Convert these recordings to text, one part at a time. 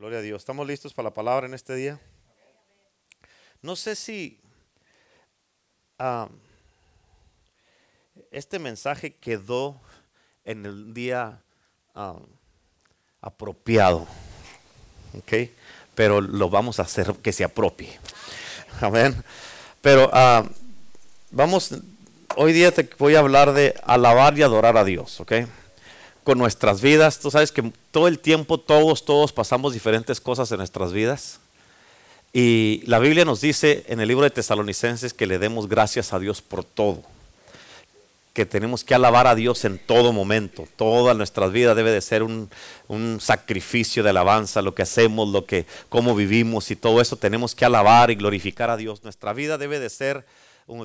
Gloria a Dios. ¿Estamos listos para la palabra en este día? No sé si ah, este mensaje quedó en el día ah, apropiado. ¿Ok? Pero lo vamos a hacer que se apropie. Amén. Pero ah, vamos, hoy día te voy a hablar de alabar y adorar a Dios. ¿Ok? Con nuestras vidas. Tú sabes que todo el tiempo todos, todos pasamos diferentes cosas en nuestras vidas. Y la Biblia nos dice en el libro de Tesalonicenses que le demos gracias a Dios por todo. Que tenemos que alabar a Dios en todo momento. Toda nuestra vida debe de ser un, un sacrificio de alabanza, lo que hacemos, lo que, cómo vivimos y todo eso tenemos que alabar y glorificar a Dios. Nuestra vida debe de ser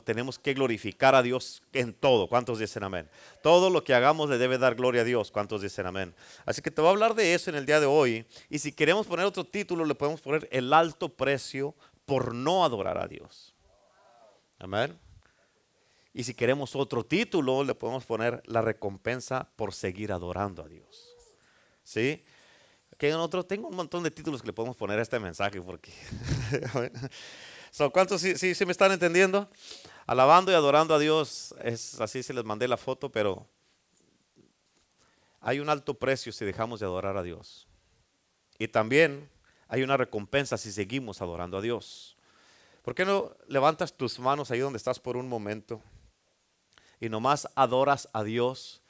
tenemos que glorificar a Dios en todo. ¿Cuántos dicen amén? Todo lo que hagamos le debe dar gloria a Dios. ¿Cuántos dicen amén? Así que te voy a hablar de eso en el día de hoy. Y si queremos poner otro título, le podemos poner el alto precio por no adorar a Dios. Amén. Y si queremos otro título, le podemos poner la recompensa por seguir adorando a Dios. ¿Sí? Que otro, tengo un montón de títulos que le podemos poner a este mensaje porque ¿Cuántos sí, sí, me están entendiendo? Alabando y adorando a Dios, es así se les mandé la foto, pero hay un alto precio si dejamos de adorar a Dios. Y también hay una recompensa si seguimos adorando a Dios. ¿Por qué no levantas tus manos ahí donde estás por un momento y nomás adoras a Dios?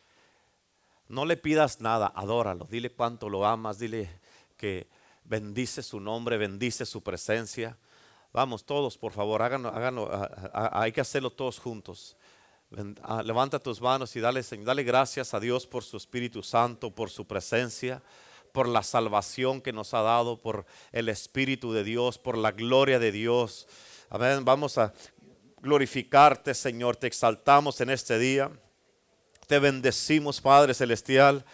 No le pidas nada, adóralo, dile cuánto lo amas, dile que bendice su nombre, bendice su presencia. Vamos, todos, por favor, háganlo, háganlo hay que hacerlo todos juntos. Levanta tus manos y dale, dale gracias a Dios por su Espíritu Santo, por su presencia, por la salvación que nos ha dado, por el Espíritu de Dios, por la gloria de Dios. Amén. Vamos a glorificarte, Señor. Te exaltamos en este día. Te bendecimos, Padre Celestial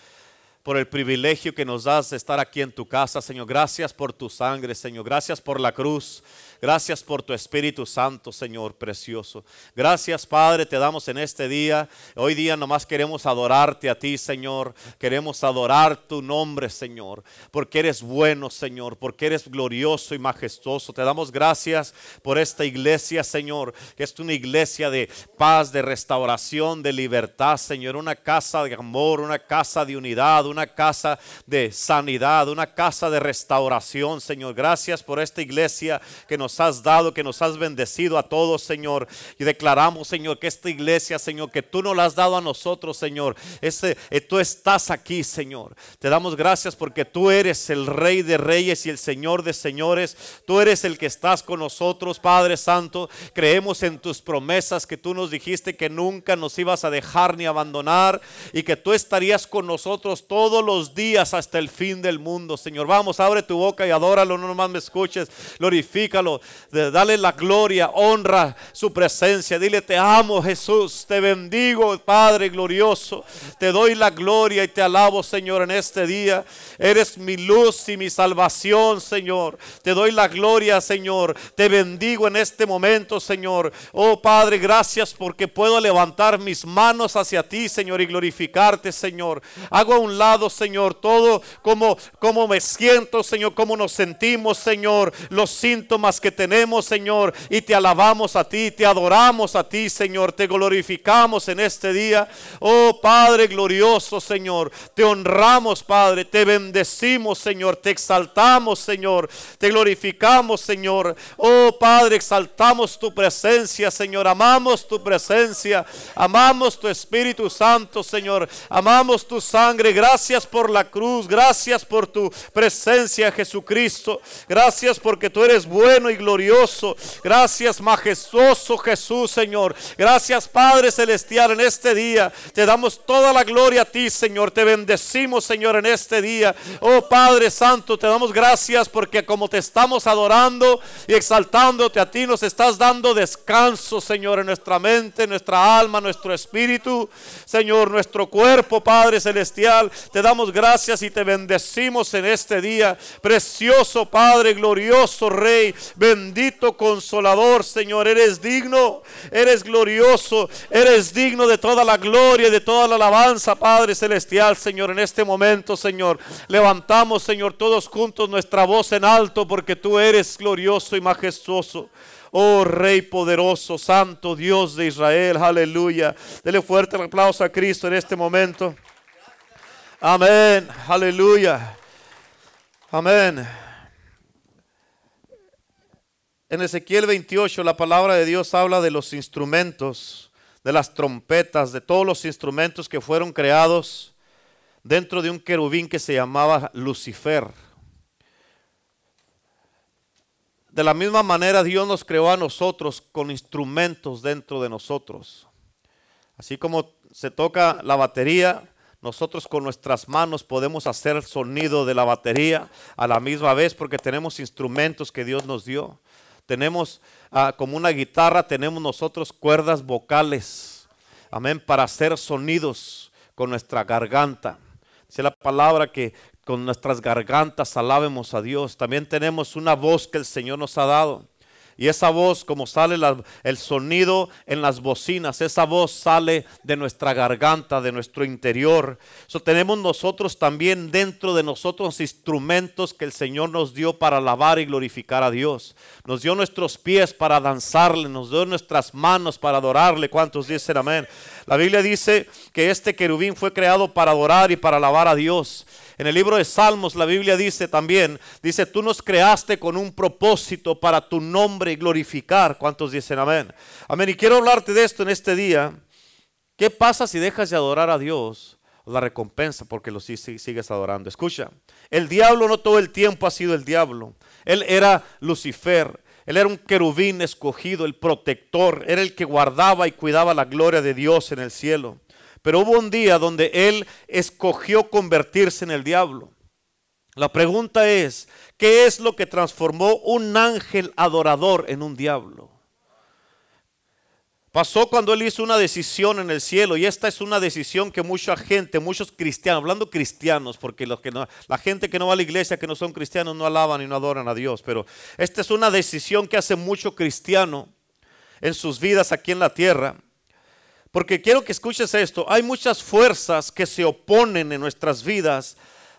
por el privilegio que nos das de estar aquí en tu casa, Señor. Gracias por tu sangre, Señor. Gracias por la cruz. Gracias por tu Espíritu Santo, Señor precioso. Gracias, Padre, te damos en este día. Hoy día nomás queremos adorarte a ti, Señor. Queremos adorar tu nombre, Señor. Porque eres bueno, Señor. Porque eres glorioso y majestuoso. Te damos gracias por esta iglesia, Señor. Que es una iglesia de paz, de restauración, de libertad, Señor. Una casa de amor, una casa de unidad, una casa de sanidad, una casa de restauración, Señor. Gracias por esta iglesia que nos has dado, que nos has bendecido a todos, Señor. Y declaramos, Señor, que esta iglesia, Señor, que tú nos la has dado a nosotros, Señor. Ese, eh, tú estás aquí, Señor. Te damos gracias porque tú eres el Rey de Reyes y el Señor de Señores. Tú eres el que estás con nosotros, Padre Santo. Creemos en tus promesas que tú nos dijiste que nunca nos ibas a dejar ni abandonar y que tú estarías con nosotros todos los días hasta el fin del mundo, Señor. Vamos, abre tu boca y adóralo, no nomás me escuches, glorifícalo, dale la gloria, honra su presencia. Dile, te amo Jesús, te bendigo Padre glorioso. Te doy la gloria y te alabo Señor en este día. Eres mi luz y mi salvación Señor. Te doy la gloria Señor. Te bendigo en este momento Señor. Oh Padre, gracias porque puedo levantar mis manos hacia ti Señor y glorificarte Señor. Hago a un lado Señor todo como, como me siento Señor, como nos sentimos Señor. Los síntomas que tenemos, Señor, y te alabamos a ti, te adoramos a ti, Señor, te glorificamos en este día. Oh Padre glorioso, Señor, te honramos, Padre, te bendecimos, Señor, te exaltamos, Señor, te glorificamos, Señor. Oh Padre, exaltamos tu presencia, Señor, amamos tu presencia, amamos tu Espíritu Santo, Señor, amamos tu sangre. Gracias por la cruz, gracias por tu presencia, Jesucristo. Gracias porque tú eres bueno y glorioso. Gracias, majestuoso Jesús, Señor. Gracias, Padre Celestial, en este día. Te damos toda la gloria a ti, Señor. Te bendecimos, Señor, en este día. Oh Padre Santo, te damos gracias porque como te estamos adorando y exaltándote a ti, nos estás dando descanso, Señor, en nuestra mente, nuestra alma, nuestro espíritu, Señor, nuestro cuerpo, Padre Celestial. te damos gracias y te bendecimos en este día. Precioso Padre, glorioso Rey, bendito consolador, Señor, eres digno, eres glorioso, eres digno de toda la gloria y de toda la alabanza, Padre celestial, Señor, en este momento, Señor. Levantamos, Señor, todos juntos nuestra voz en alto porque tú eres glorioso y majestuoso. Oh Rey poderoso, Santo Dios de Israel, aleluya. Dele fuerte el aplauso a Cristo en este momento. Amén, aleluya. Amén. En Ezequiel 28 la palabra de Dios habla de los instrumentos, de las trompetas, de todos los instrumentos que fueron creados dentro de un querubín que se llamaba Lucifer. De la misma manera Dios nos creó a nosotros con instrumentos dentro de nosotros. Así como se toca la batería, nosotros con nuestras manos podemos hacer el sonido de la batería a la misma vez porque tenemos instrumentos que Dios nos dio. Tenemos ah, como una guitarra, tenemos nosotros cuerdas vocales. Amén, para hacer sonidos con nuestra garganta. Dice la palabra que con nuestras gargantas alabemos a Dios. También tenemos una voz que el Señor nos ha dado. Y esa voz, como sale el sonido en las bocinas, esa voz sale de nuestra garganta, de nuestro interior. Eso tenemos nosotros también dentro de nosotros instrumentos que el Señor nos dio para alabar y glorificar a Dios. Nos dio nuestros pies para danzarle, nos dio nuestras manos para adorarle. ¿Cuántos dicen amén? La Biblia dice que este querubín fue creado para adorar y para alabar a Dios. En el libro de Salmos la Biblia dice también, dice, tú nos creaste con un propósito para tu nombre y glorificar. ¿Cuántos dicen amén? Amén. Y quiero hablarte de esto en este día. ¿Qué pasa si dejas de adorar a Dios? La recompensa porque lo sigues adorando. Escucha, el diablo no todo el tiempo ha sido el diablo. Él era Lucifer. Él era un querubín escogido, el protector. Era el que guardaba y cuidaba la gloria de Dios en el cielo. Pero hubo un día donde él escogió convertirse en el diablo. La pregunta es, ¿qué es lo que transformó un ángel adorador en un diablo? Pasó cuando él hizo una decisión en el cielo y esta es una decisión que mucha gente, muchos cristianos, hablando cristianos, porque la gente que no va a la iglesia, que no son cristianos, no alaban y no adoran a Dios, pero esta es una decisión que hace mucho cristiano en sus vidas aquí en la tierra. Porque quiero que escuches esto. Hay muchas fuerzas que se oponen en nuestras vidas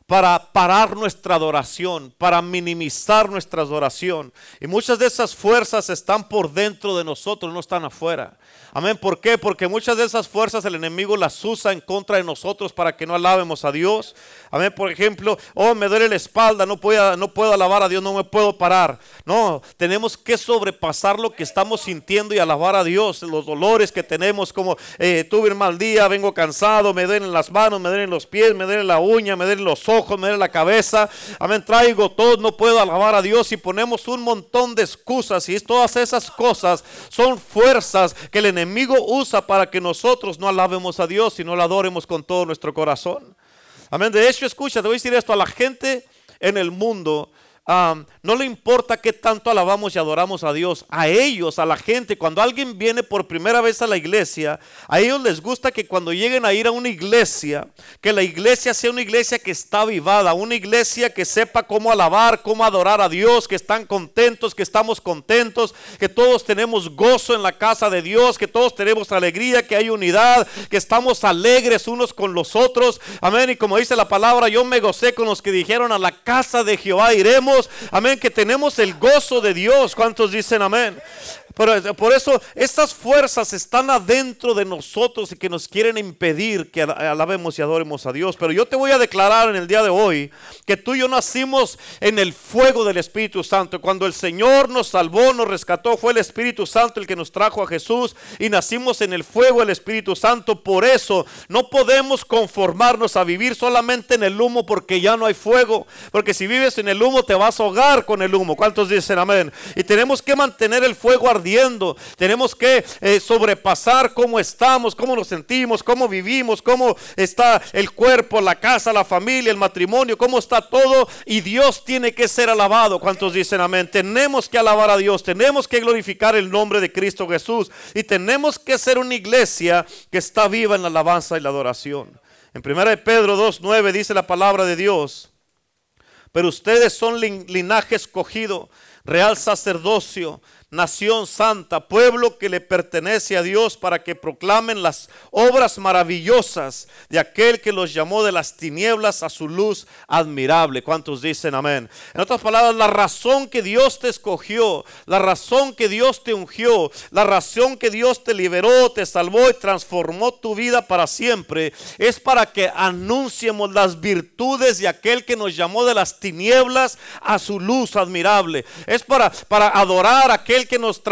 para parar nuestra adoración, para minimizar nuestra adoración. Y muchas de esas fuerzas están por dentro de nosotros, no están afuera. Amén. ¿Por qué? Porque muchas de esas fuerzas el enemigo las usa en contra de nosotros para que no alabemos a Dios. Amén. Por ejemplo, oh, me duele la espalda, no puedo, no puedo alabar a Dios, no me puedo parar. No, tenemos que sobrepasar lo que estamos sintiendo y alabar a Dios. Los dolores que tenemos, como eh, tuve un mal día, vengo cansado, me duelen las manos, me duelen los pies, me duelen la uña, me duelen los ojos, me duelen la cabeza. Amén. Traigo todo, no puedo alabar a Dios y ponemos un montón de excusas. Y todas esas cosas son fuerzas que el enemigo enemigo usa para que nosotros no alabemos a Dios y no lo adoremos con todo nuestro corazón. Amén. De hecho, escucha, te voy a decir esto a la gente en el mundo no le importa qué tanto alabamos y adoramos a Dios. A ellos, a la gente, cuando alguien viene por primera vez a la iglesia, a ellos les gusta que cuando lleguen a ir a una iglesia, que la iglesia sea una iglesia que está avivada, una iglesia que sepa cómo alabar, cómo adorar a Dios, que están contentos, que estamos contentos, que todos tenemos gozo en la casa de Dios, que todos tenemos alegría, que hay unidad, que estamos alegres unos con los otros. Amén. Y como dice la palabra, yo me gocé con los que dijeron a la casa de Jehová iremos amén, que tenemos el gozo de Dios. ¿Cuántos dicen amén? Por, eso estas fuerzas están adentro de nosotros y que nos quieren impedir que alabemos y adoremos a Dios. Pero yo te voy a declarar en el día de hoy que tú y yo nacimos en el fuego del Espíritu Santo. Cuando el Señor nos salvó, nos rescató, fue el Espíritu Santo el que nos trajo a Jesús y nacimos en el fuego del Espíritu Santo. Por eso no podemos conformarnos a vivir solamente en el humo porque ya no hay fuego. Porque si vives en el humo te vas a ahogar con el humo. ¿Cuántos dicen amén? Y tenemos que mantener el fuego ardiente tenemos que eh, sobrepasar cómo estamos, cómo nos sentimos, cómo vivimos, cómo está el cuerpo, la casa, la familia, el matrimonio, cómo está todo. Y Dios tiene que ser alabado. ¿Cuántos dicen amén? Tenemos que alabar a Dios, tenemos que glorificar el nombre de Cristo Jesús y tenemos que ser una iglesia que está viva en la alabanza y la adoración. En 1 Pedro 2.9 dice la palabra de Dios, pero ustedes son linaje escogido, real sacerdocio, nación santa, pueblo que le pertenece a Dios para que proclamen las obras maravillosas de aquel que los llamó de las tinieblas a su luz admirable. ¿Cuántos dicen amén? En otras palabras, la razón que Dios te escogió, la razón que Dios te ungió, la razón que Dios te liberó, te salvó y transformó tu vida para siempre, es para que anunciemos las virtudes de aquel que nos llamó de las tinieblas a su luz admirable. Es para, para adorar a aquel que nos,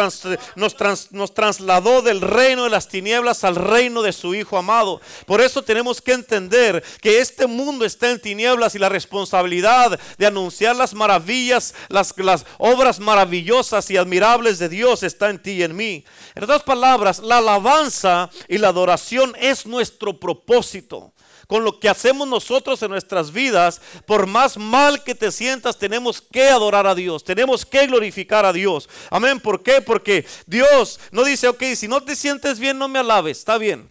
nos trasladó del reino de las tinieblas al reino de su Hijo amado. Por eso tenemos que entender que este mundo está en tinieblas y la responsabilidad de anunciar las maravillas, las, las obras maravillosas y admirables de Dios está en ti y en mí. En otras palabras, la alabanza y la adoración es nuestro propósito con lo que hacemos nosotros en nuestras vidas, por más mal que te sientas, tenemos que adorar a Dios, tenemos que glorificar a Dios. Amén. ¿Por qué? Porque Dios no dice, ok, si no te sientes bien, no me alabes, está bien.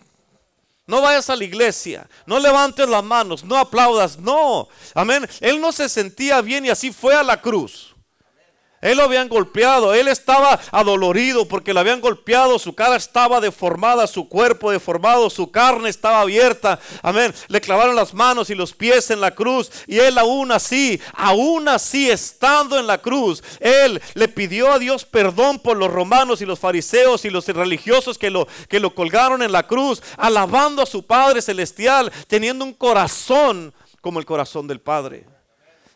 No vayas a la iglesia, no levantes las manos, no aplaudas, no. Amén. Él no se sentía bien y así fue a la cruz. Él lo habían golpeado, él estaba adolorido porque lo habían golpeado, su cara estaba deformada, su cuerpo deformado, su carne estaba abierta. Amén. Le clavaron las manos y los pies en la cruz y él aún así, aún así estando en la cruz, él le pidió a Dios perdón por los romanos y los fariseos y los religiosos que lo que lo colgaron en la cruz, alabando a su Padre celestial, teniendo un corazón como el corazón del Padre.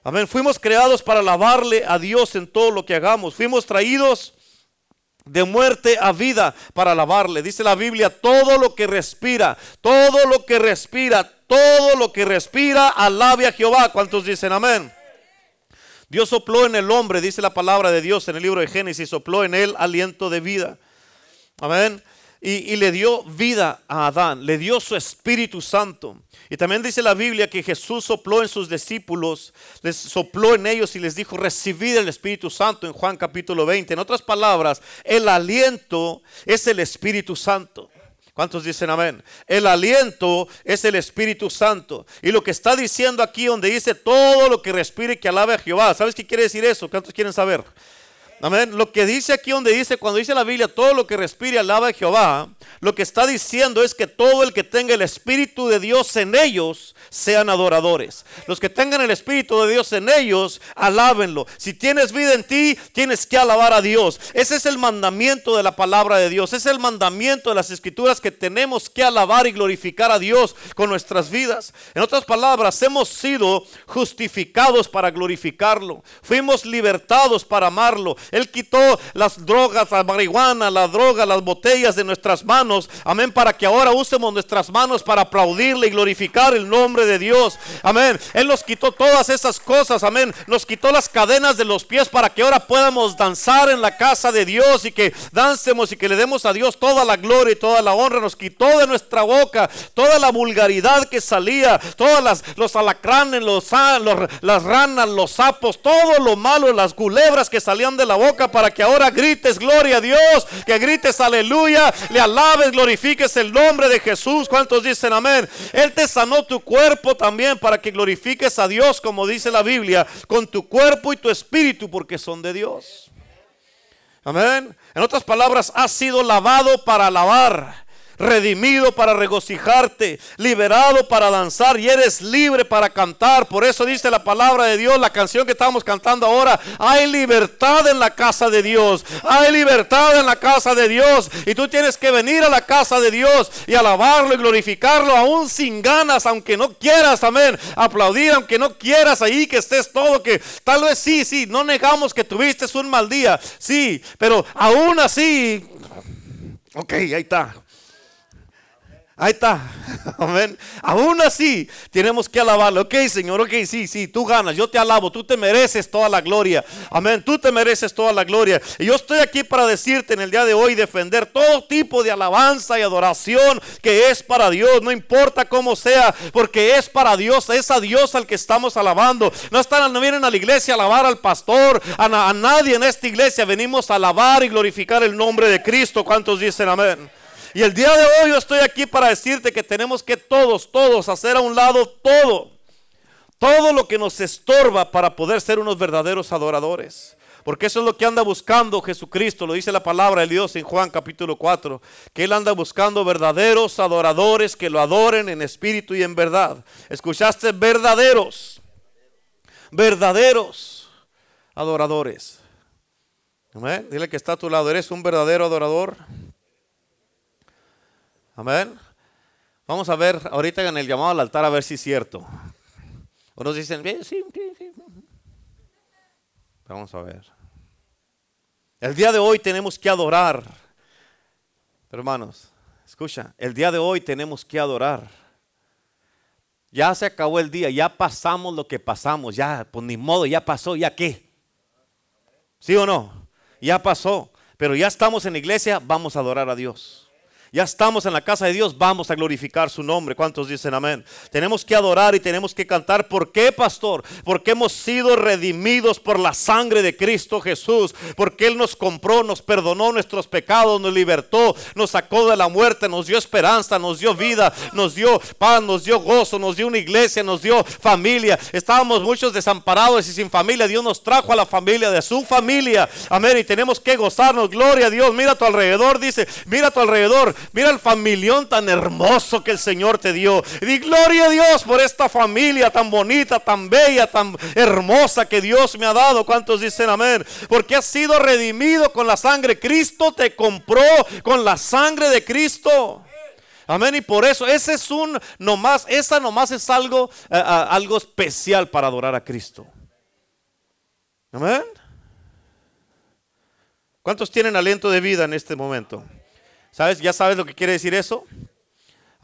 Amén. Fuimos creados para alabarle a Dios en todo lo que hagamos. Fuimos traídos de muerte a vida para alabarle. Dice la Biblia, todo lo que respira, todo lo que respira, todo lo que respira, alabe a Jehová. ¿Cuántos dicen amén? Dios sopló en el hombre, dice la palabra de Dios en el libro de Génesis, sopló en él aliento de vida. Amén y, le dio vida a Adán, le dio su Espíritu Santo. Y también dice la Biblia que Jesús sopló en sus discípulos, les sopló en ellos y les dijo, recibid el Espíritu Santo en Juan capítulo 20. En otras palabras, el aliento es el Espíritu Santo. ¿Cuántos dicen amén? El aliento es el Espíritu Santo. Y lo que está diciendo aquí donde dice todo lo que respire que alabe a Jehová. ¿Sabes qué quiere decir eso? ¿Cuántos quieren saber? Amén. Lo que dice aquí donde dice, cuando dice la Biblia, todo lo que respire alaba a Jehová, lo que está diciendo es que todo el que tenga el Espíritu de Dios en ellos sean adoradores. Los que tengan el Espíritu de Dios en ellos, alábenlo. Si tienes vida en ti, tienes que alabar a Dios. Ese es el mandamiento de la palabra de Dios. Es el mandamiento de las escrituras que tenemos que alabar y glorificar a Dios con nuestras vidas. En otras palabras, hemos sido justificados para glorificarlo. Fuimos libertados para amarlo. Él quitó las drogas, la marihuana, la droga, las botellas de nuestras manos. Amén. Para que ahora usemos nuestras manos para aplaudirle y glorificar el nombre de Dios. Amén. Él nos quitó todas esas cosas. Amén. Nos quitó las cadenas de los pies para que ahora podamos danzar en la casa de Dios y que dancemos y que le demos a Dios toda la gloria y toda la honra. Nos quitó de nuestra boca toda la vulgaridad que salía, todas las, los alacranes, los, las ranas, los sapos, todo lo malo, las culebras que salían de la boca para que ahora grites gloria a Dios, que grites aleluya, le alabes, glorifiques el nombre de Jesús. ¿Cuántos dicen amén? Él te sanó tu cuerpo también para que glorifiques a Dios, como dice la Biblia, con tu cuerpo y tu espíritu, porque son de Dios. Amén. En otras palabras, has sido lavado para alabar redimido para regocijarte, liberado para danzar y eres libre para cantar. Por eso dice la palabra de Dios, la canción que estamos cantando ahora, hay libertad en la casa de Dios, hay libertad en la casa de Dios. Y tú tienes que venir a la casa de Dios y alabarlo y glorificarlo aún sin ganas, aunque no quieras, amén, aplaudir, aunque no quieras ahí que estés todo, que tal vez sí, sí, no negamos que tuviste un mal día, sí, pero aún así, ok, ahí está, Ahí está. Amén. Aún así, tenemos que alabarle. Ok, Señor, ok, sí, sí, tú ganas. Yo te alabo. Tú te mereces toda la gloria. Amén. Tú te mereces toda la gloria. Y yo estoy aquí para decirte en el día de hoy, defender todo tipo de alabanza y adoración que es para Dios. No importa cómo sea, porque es para Dios. Es a Dios al que estamos alabando. No, están, no vienen a la iglesia a alabar al pastor, a, a nadie en esta iglesia. Venimos a alabar y glorificar el nombre de Cristo. ¿Cuántos dicen amén? Y el día de hoy yo estoy aquí para decirte que tenemos que todos, todos hacer a un lado todo. Todo lo que nos estorba para poder ser unos verdaderos adoradores. Porque eso es lo que anda buscando Jesucristo, lo dice la palabra de Dios en Juan capítulo 4, que Él anda buscando verdaderos adoradores que lo adoren en espíritu y en verdad. ¿Escuchaste? Verdaderos, verdaderos adoradores. Amén. Dile que está a tu lado, ¿eres un verdadero adorador? Amén. Vamos a ver ahorita en el llamado al altar a ver si es cierto. Unos dicen, sí, sí, sí. Vamos a ver. El día de hoy tenemos que adorar. Hermanos, escucha, el día de hoy tenemos que adorar. Ya se acabó el día, ya pasamos lo que pasamos, ya, pues ni modo, ya pasó, ya qué. ¿Sí o no? Ya pasó, pero ya estamos en la iglesia, vamos a adorar a Dios. Ya estamos en la casa de Dios, vamos a glorificar su nombre. ¿Cuántos dicen amén? Tenemos que adorar y tenemos que cantar. ¿Por qué, pastor? Porque hemos sido redimidos por la sangre de Cristo Jesús. Porque Él nos compró, nos perdonó nuestros pecados, nos libertó, nos sacó de la muerte, nos dio esperanza, nos dio vida, nos dio paz, nos dio gozo, nos dio una iglesia, nos dio familia. Estábamos muchos desamparados y sin familia. Dios nos trajo a la familia de su familia. Amén. Y tenemos que gozarnos. Gloria a Dios. Mira a tu alrededor, dice. Mira a tu alrededor. Mira el familión tan hermoso que el Señor te dio. Y di gloria a Dios por esta familia tan bonita, tan bella, tan hermosa que Dios me ha dado. ¿Cuántos dicen amén? Porque has sido redimido con la sangre. Cristo te compró con la sangre de Cristo. Amén. Y por eso ese es un nomás, esa nomás es algo, eh, algo especial para adorar a Cristo. Amén. ¿Cuántos tienen aliento de vida en este momento? ¿Sabes? ¿Ya sabes lo que quiere decir eso?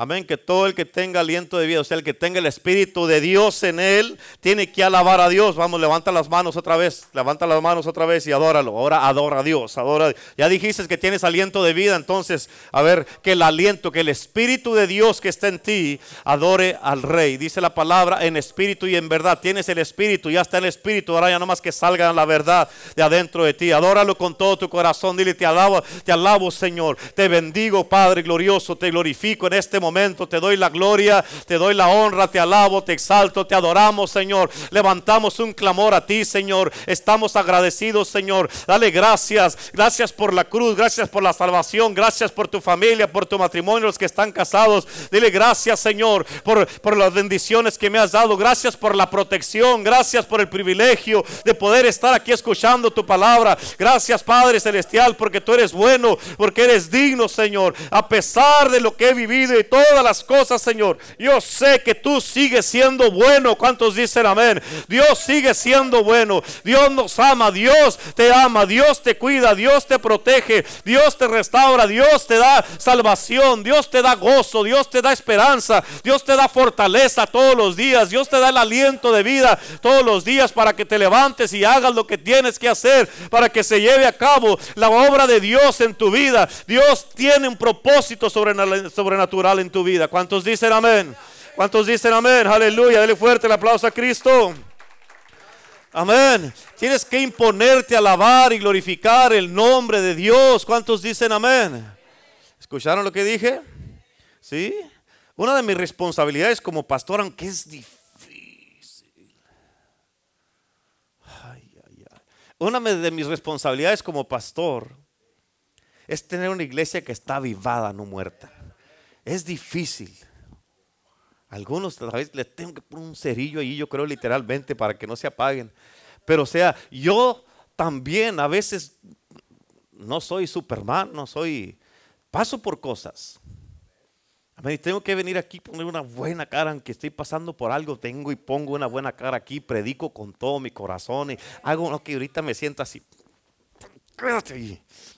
Amén, que todo el que tenga aliento de vida, o sea, el que tenga el Espíritu de Dios en él, tiene que alabar a Dios. Vamos, levanta las manos otra vez, levanta las manos otra vez y adóralo. Ahora adora a Dios, adora. Ya dijiste que tienes aliento de vida, entonces, a ver, que el aliento, que el Espíritu de Dios que está en ti, adore al Rey. Dice la palabra en espíritu y en verdad. Tienes el Espíritu, ya está el Espíritu, ahora ya no más que salga la verdad de adentro de ti. Adóralo con todo tu corazón, dile, te alabo, te alabo, Señor. Te bendigo, Padre glorioso, te glorifico en este momento momento. Te doy la gloria, te doy la honra, te alabo, te exalto, te adoramos, Señor. Levantamos un clamor a ti, Señor. Estamos agradecidos, Señor. Dale gracias. Gracias por la cruz, gracias por la salvación, gracias por tu familia, por tu matrimonio, los que están casados. Dile gracias, Señor, por, las bendiciones que me has dado. Gracias por la protección, gracias por el privilegio de poder estar aquí escuchando tu palabra. Gracias, Padre Celestial, porque tú eres bueno, porque eres digno, Señor. A pesar de lo que he vivido y todo todas las cosas, Señor. Yo sé que tú sigues siendo bueno. ¿Cuántos dicen amén? Dios sigue siendo bueno. Dios nos ama. Dios te ama. Dios te cuida. Dios te protege. Dios te restaura. Dios te da salvación. Dios te da gozo. Dios te da esperanza. Dios te da fortaleza todos los días. Dios te da el aliento de vida todos los días para que te levantes y hagas lo que tienes que hacer para que se lleve a cabo la obra de Dios en tu vida. Dios tiene un propósito sobrenatural en tu vida. ¿Cuántos dicen amén? ¿Cuántos dicen amén? Aleluya. Dele fuerte el aplauso a Cristo. Amén. Tienes que imponerte, alabar y glorificar el nombre de Dios. ¿Cuántos dicen amén? ¿Escucharon lo que dije? ¿Sí? Una de mis responsabilidades como pastor, aunque es difícil. Una de mis responsabilidades como pastor es tener una iglesia que está avivada, no muerta. Es difícil. Algunos a veces les tengo que poner un cerillo ahí, yo creo literalmente, para que no se apaguen. Pero o sea, yo también a veces no soy Superman, no soy, paso por cosas. A mí tengo que venir aquí poner una buena cara, aunque estoy pasando por algo, tengo y pongo una buena cara aquí, predico con todo mi corazón y hago lo que ahorita me siento así.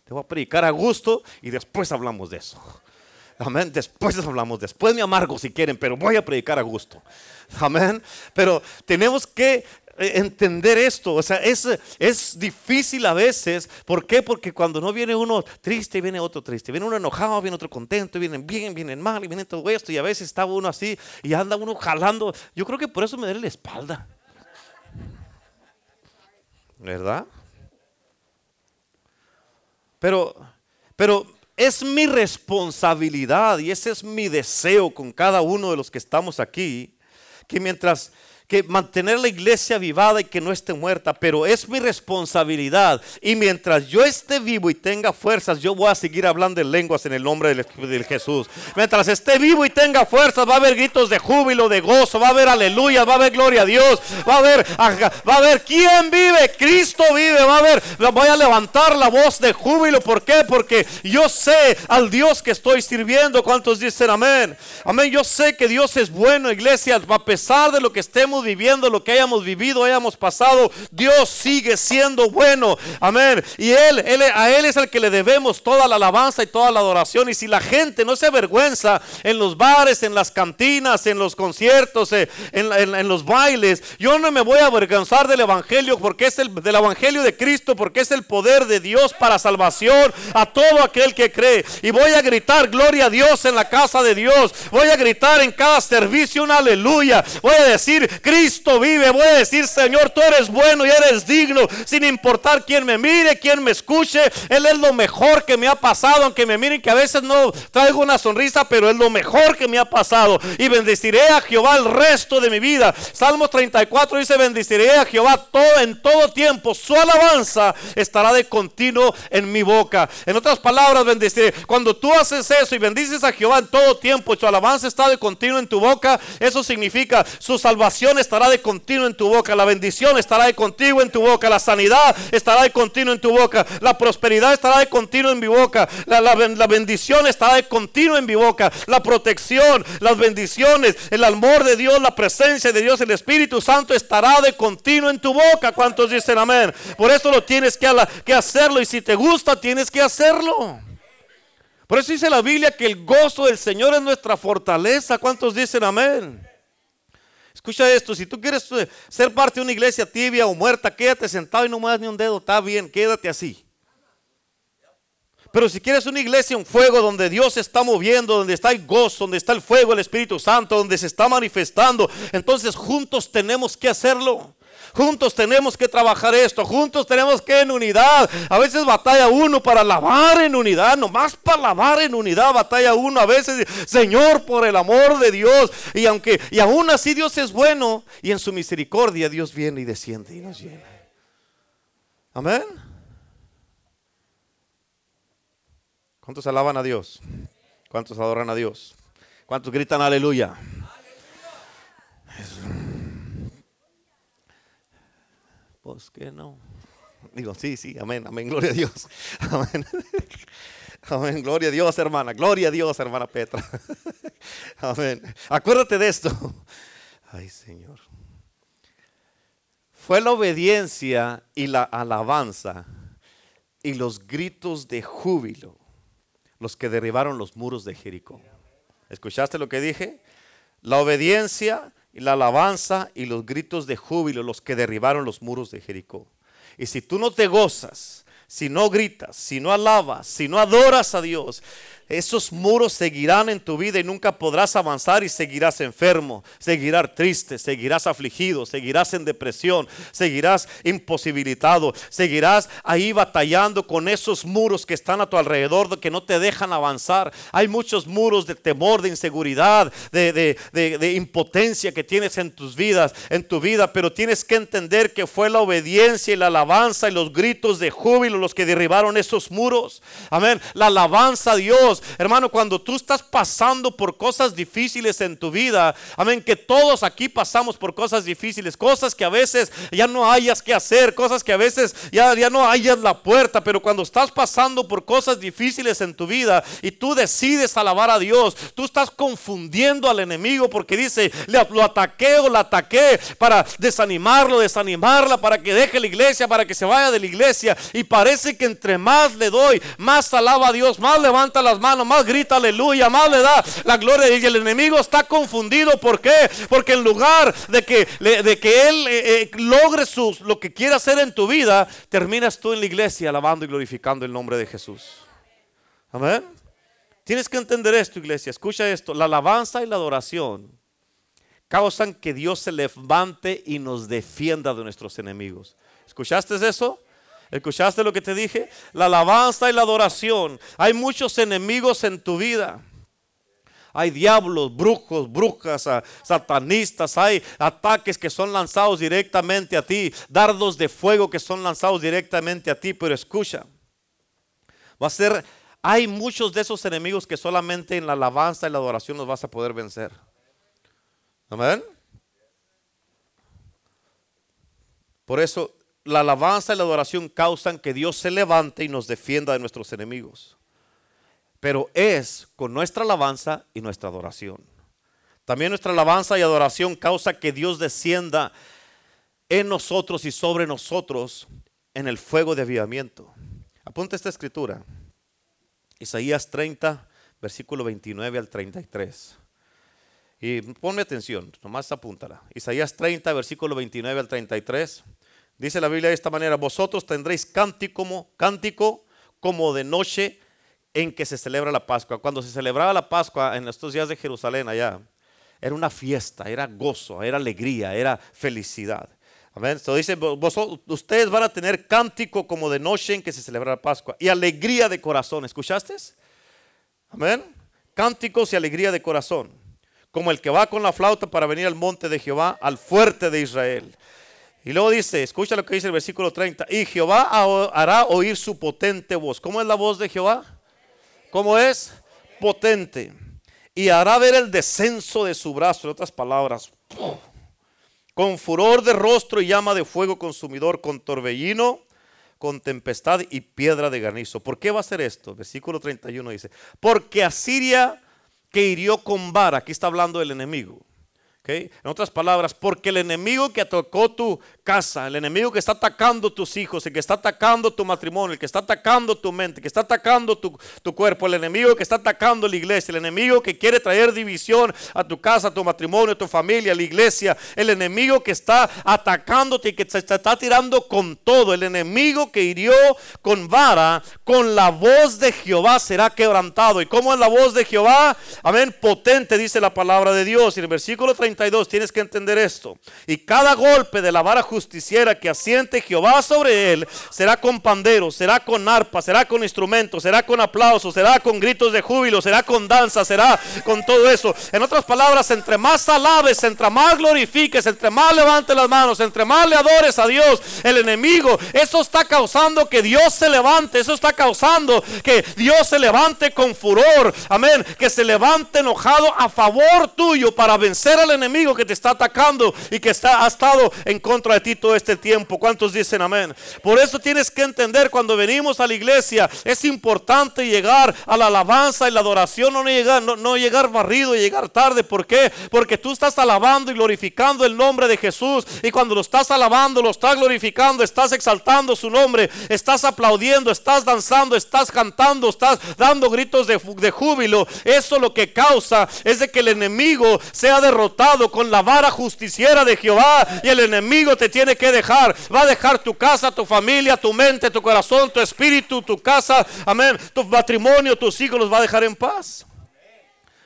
Te voy a predicar a gusto y después hablamos de eso. Amén. Después hablamos, después me amargo si quieren, pero voy a predicar a gusto. Amén. Pero tenemos que eh, entender esto. O sea, es, es difícil a veces. ¿Por qué? Porque cuando no viene uno triste, viene otro triste. Viene uno enojado, viene otro contento. Vienen bien, vienen mal, y viene todo esto. Y a veces está uno así y anda uno jalando. Yo creo que por eso me duele la espalda. ¿Verdad? Pero, pero es mi responsabilidad y ese es mi deseo con cada uno de los que estamos aquí, que mientras que mantener la iglesia vivada y que no esté muerta, pero es mi responsabilidad. Y mientras yo esté vivo y tenga fuerzas, yo voy a seguir hablando en lenguas en el nombre de Jesús. Mientras esté vivo y tenga fuerzas, va a haber gritos de júbilo, de gozo, va a haber aleluya, va a haber gloria a Dios, va a haber, va a haber quién vive, Cristo vive, va a haber, voy a levantar la voz de júbilo. ¿Por qué? Porque yo sé al Dios que estoy sirviendo. ¿Cuántos dicen amén? Amén. Yo sé que Dios es bueno, iglesia, a pesar de lo que estemos viviendo, lo que hayamos vivido, hayamos pasado, Dios sigue siendo bueno. Amén. Y él, él, a Él es el que le debemos toda la alabanza y toda la adoración. Y si la gente no se avergüenza en los bares, en las cantinas, en los conciertos, eh, en, en, los bailes, yo no me voy a avergonzar del Evangelio porque es el del Evangelio de Cristo, porque es el poder de Dios para salvación a todo aquel que cree. Y voy a gritar gloria a Dios en la casa de Dios. Voy a gritar en cada servicio un aleluya. Voy a decir, Cristo vive. Voy a decir, Señor, tú eres bueno y eres digno, sin importar quién me mire, quién me escuche. Él es lo mejor que me ha pasado, aunque me miren que a veces no traigo una sonrisa, pero es lo mejor que me ha pasado. Y bendeciré a Jehová el resto de mi vida. Salmo 34 dice, bendeciré a Jehová todo en todo tiempo. Su alabanza estará de continuo en mi boca. En otras palabras, bendeciré. Cuando tú haces eso y bendices a Jehová en todo tiempo y su alabanza está de continuo en tu boca, eso significa su salvación estará de continuo en tu boca, la bendición estará de continuo en tu boca, la sanidad estará de continuo en tu boca, la prosperidad estará de continuo en mi boca, la, la bendición estará de continuo en mi boca, la protección, las bendiciones, el amor de Dios, la presencia de Dios, el Espíritu Santo estará de continuo en tu boca. ¿Cuántos dicen amén? Por eso lo tienes que, que hacerlo y si te gusta tienes que hacerlo. Por eso dice la Biblia que el gozo del Señor es nuestra fortaleza. ¿Cuántos dicen amén? Escucha esto, si tú quieres eh, ser parte de una iglesia tibia o muerta, quédate sentado y no muevas ni un dedo, está bien, quédate así. Pero si quieres una iglesia, un fuego donde Dios se está moviendo, donde está el gozo, donde está el fuego, el Espíritu Santo, donde se está manifestando, entonces juntos tenemos que hacerlo. Juntos tenemos que trabajar esto, juntos tenemos que en unidad. A veces batalla uno para lavar en unidad, nomás para lavar en unidad batalla uno. A veces, Señor, por el amor de Dios. Y aunque, y aún así Dios es bueno y en su misericordia Dios viene y desciende y nos llena. Amén. ¿Cuántos alaban a Dios? ¿Cuántos adoran a Dios? ¿Cuántos gritan aleluya? Pues que no. Digo, sí, sí, amén, amén, gloria a Dios. Amén. Amén, gloria a Dios, hermana. Gloria a Dios, hermana Petra. Amén. Acuérdate de esto. Ay, Señor. Fue la obediencia y la alabanza y los gritos de júbilo los que derribaron los muros de Jericó. ¿Escuchaste lo que dije? La obediencia y la alabanza y los gritos de júbilo los que derribaron los muros de Jericó. Y si tú no te gozas, si no gritas, si no alabas, si no adoras a Dios, esos muros seguirán en tu vida y nunca podrás avanzar y seguirás enfermo, seguirás triste, seguirás afligido, seguirás en depresión, seguirás imposibilitado, seguirás ahí batallando con esos muros que están a tu alrededor que no te dejan avanzar. Hay muchos muros de temor, de inseguridad, de, de impotencia que tienes en tus vidas, en tu vida, pero tienes que entender que fue la obediencia y la alabanza y los gritos de júbilo los que derribaron esos muros. Amén. La alabanza a Dios Hermano, cuando tú estás pasando por cosas difíciles en tu vida, amén, que todos aquí pasamos por cosas difíciles, cosas que a veces ya no hayas que hacer, cosas que a veces ya, ya no hayas la puerta, pero cuando estás pasando por cosas difíciles en tu vida y tú decides alabar a Dios, tú estás confundiendo al enemigo porque dice, lo ataqué o la ataqué para desanimarlo, desanimarla, para que deje la iglesia, para que se vaya de la iglesia. Y parece que entre más le doy, más alaba a Dios, más levanta las manos más grita aleluya, más le da la gloria. Y el enemigo está confundido. ¿Por qué? Porque en lugar de que, de que él eh, eh, logre sus, lo que quiera hacer en tu vida, terminas tú en la iglesia alabando y glorificando el nombre de Jesús. Amén. Tienes que entender esto, iglesia. Escucha esto. La alabanza y la adoración causan que Dios se levante y nos defienda de nuestros enemigos. ¿Escuchaste eso? ¿Escuchaste lo que te dije? La alabanza y la adoración. Hay muchos enemigos en tu vida. Hay diablos, brujos, brujas, satanistas, hay ataques que son lanzados directamente a ti, dardos de fuego que son lanzados directamente a ti, pero escucha, va a ser, hay muchos de esos enemigos que solamente en la alabanza y la adoración los vas a poder vencer. Amén. Por eso la alabanza y la adoración causan que Dios se levante y nos defienda de nuestros enemigos pero es con nuestra alabanza y nuestra adoración. También nuestra alabanza y adoración causa que Dios descienda en nosotros y sobre nosotros en el fuego de avivamiento. Apunta esta escritura. Isaías 30, versículo 29 al 33. Y ponme atención, nomás apúntala. Isaías 30, versículo 29 al 33. Dice la Biblia de esta manera, vosotros tendréis cántico como, cántico como de noche en que se celebra la Pascua. Cuando se celebraba la Pascua en estos días de Jerusalén allá, era una fiesta, era gozo, era alegría, era felicidad. Amén. Esto dice, ustedes van a tener cántico como de noche en que se celebra la Pascua y alegría de corazón. ¿Escuchaste? Amén. Cánticos y alegría de corazón. Como el que va con la flauta para venir al monte de Jehová, al fuerte de Israel. Y luego dice, escucha lo que dice el versículo 30. Y Jehová hará oír su potente voz. ¿Cómo es la voz de Jehová? ¿Cómo es? Potente. Y hará ver el descenso de su brazo, en otras palabras, con furor de rostro y llama de fuego consumidor, con torbellino, con tempestad y piedra de granizo. ¿Por qué va a hacer esto? Versículo 31 dice, porque Asiria que hirió con vara, aquí está hablando del enemigo. En otras palabras, porque el enemigo que atacó tu casa, el enemigo que está atacando tus hijos, el que está atacando tu matrimonio, el que está atacando tu mente, que está atacando tu, cuerpo, el enemigo que está atacando la iglesia, el enemigo que quiere traer división a tu casa, a tu matrimonio, a tu familia, a la iglesia, el enemigo que está atacándote y que te está tirando con todo, el enemigo que hirió con vara, con la voz de Jehová será quebrantado. ¿Y cómo es la voz de Jehová? Amén, potente dice la palabra de Dios. Y en el versículo 32 tienes que entender esto. Y cada golpe de la vara justiciera que asiente Jehová sobre él será con pandero, será con arpa, será con instrumentos, será con aplausos, será con gritos de júbilo, será con danza, será con todo eso. En otras palabras, entre más alabes, entre más glorifiques, entre más levantes las manos, entre más le adores a Dios, el enemigo, eso está causando que Dios se levante, eso está causando que Dios se levante con furor, amén, que se levante enojado a favor tuyo para vencer al enemigo que te está atacando y que ha estado en contra de ti todo este tiempo. ¿Cuántos dicen amén? Por eso tienes que entender cuando venimos a la iglesia, es importante llegar a la alabanza y la adoración, no llegar, no, llegar barrido y llegar tarde. ¿Por qué? Porque tú estás alabando y glorificando el nombre de Jesús. Y cuando lo estás alabando, lo estás glorificando, estás exaltando su nombre, estás aplaudiendo, estás danzando, estás cantando, estás dando gritos de, de júbilo. Eso lo que causa es de que el enemigo sea derrotado con la vara justiciera de Jehová y el enemigo te tiene que dejar. Va a dejar tu casa, tu familia, tu mente, tu corazón, tu espíritu, tu casa, amén, tu matrimonio, tus hijos los va a dejar en paz.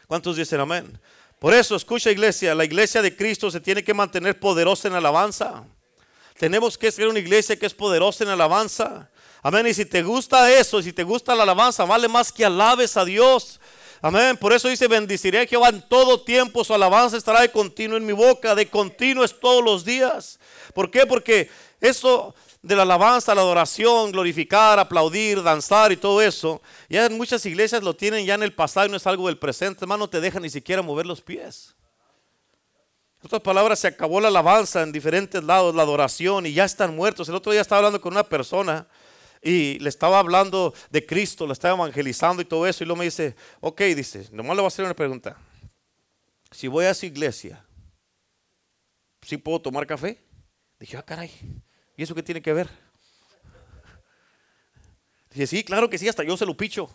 ¿Cuántos dicen amén? Por eso, escucha iglesia, la iglesia de Cristo se tiene que mantener poderosa en alabanza. Tenemos que ser una iglesia que es poderosa en alabanza. Amén. Y si te gusta eso, si te gusta la alabanza, vale más que alabes a Dios. Amén. Por eso dice, bendiciré a Jehová en todo tiempo, su alabanza estará de continuo en mi boca, de continuo es todos los días. ¿Por qué? Porque eso de la alabanza, la adoración, glorificar, aplaudir, danzar y todo eso, ya en muchas iglesias lo tienen ya en el pasado y no es algo del presente, hermano, no te deja ni siquiera mover los pies. En otras palabras, se acabó la alabanza en diferentes lados, la adoración y ya están muertos. El otro día estaba hablando con una persona y le estaba hablando de Cristo, le estaba evangelizando y todo eso. Y luego me dice, ok, dice, nomás le voy a hacer una pregunta. Si voy a esa iglesia, ¿sí puedo tomar café? Dije, ah, caray, ¿y eso qué tiene que ver? Dije, sí, claro que sí, hasta yo se lo picho.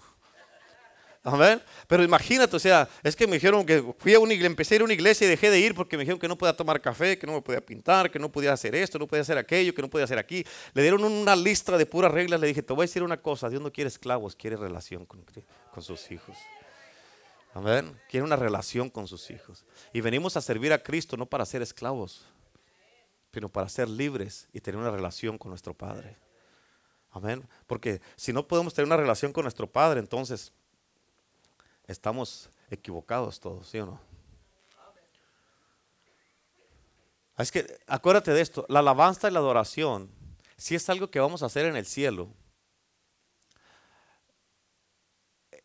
Amén. Pero imagínate, o sea, es que me dijeron que fui a una iglesia, empecé a ir a una iglesia y dejé de ir porque me dijeron que no podía tomar café, que no me podía pintar, que no podía hacer esto, no podía hacer aquello, que no podía hacer aquí. Le dieron una lista de puras reglas. Le dije, te voy a decir una cosa: Dios no quiere esclavos, quiere relación con, con sus hijos. Amén. Quiere una relación con sus hijos. Y venimos a servir a Cristo no para ser esclavos, sino para ser libres y tener una relación con nuestro Padre. Amén. Porque si no podemos tener una relación con nuestro Padre, entonces estamos equivocados todos, ¿sí o no? Es que acuérdate de esto, la alabanza y la adoración, si es algo que vamos a hacer en el cielo,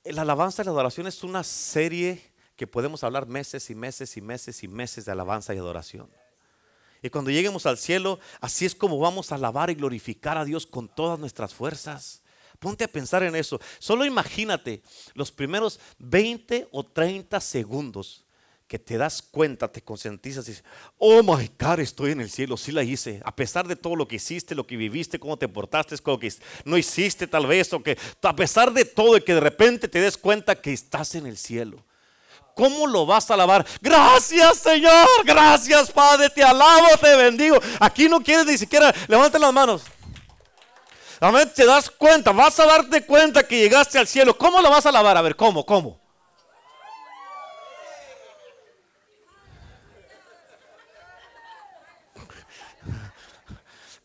la alabanza y la adoración es una serie que podemos hablar meses y meses y meses y meses de alabanza y adoración. Y cuando lleguemos al cielo, así es como vamos a alabar y glorificar a Dios con todas nuestras fuerzas. Ponte a pensar en eso. Solo imagínate los primeros 20 o 30 segundos que te das cuenta, te concientizas y dices, oh my God, estoy en el cielo, sí la hice. A pesar de todo lo que hiciste, lo que viviste, cómo te portaste, lo que no hiciste tal vez, o que a pesar de todo y que de repente te des cuenta que estás en el cielo. ¿Cómo lo vas a alabar? Gracias Señor, gracias Padre, te alabo, te bendigo. Aquí no quieres ni siquiera, levanten las manos. Amén, te das cuenta, vas a darte cuenta que llegaste al cielo. ¿Cómo lo vas a alabar? A ver, ¿cómo? ¿Cómo?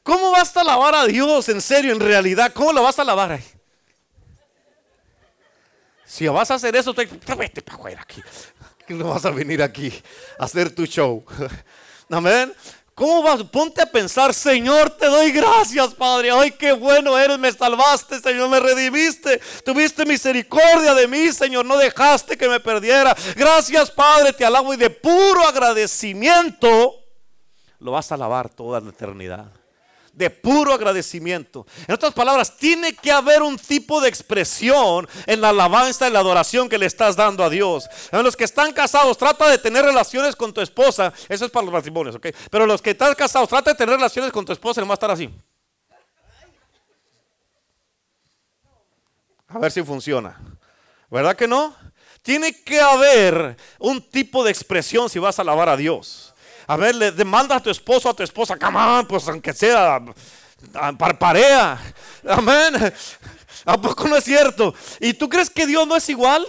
¿Cómo vas a alabar a Dios en serio, en realidad? ¿Cómo lo vas a alabar ahí? Si vas a hacer eso, te, vete para afuera aquí. No vas a venir aquí a hacer tu show. Amén. ¿Cómo vas? Ponte a pensar, Señor, te doy gracias, Padre. Ay, qué bueno eres, me salvaste, Señor, me redimiste. Tuviste misericordia de mí, Señor, no dejaste que me perdiera. Gracias, Padre, te alabo y de puro agradecimiento lo vas a alabar toda la eternidad de puro agradecimiento. En otras palabras, tiene que haber un tipo de expresión en la alabanza y la adoración que le estás dando a Dios. En los que están casados, trata de tener relaciones con tu esposa. Eso es para los matrimonios, ¿ok? Pero los que están casados, trata de tener relaciones con tu esposa y a estar así. A ver si funciona. ¿Verdad que no? Tiene que haber un tipo de expresión si vas a alabar a Dios. A ver, le demanda a tu esposo, a tu esposa, come pues aunque sea, parparea. Amén. ¿A poco no es cierto? ¿Y tú crees que Dios no es igual?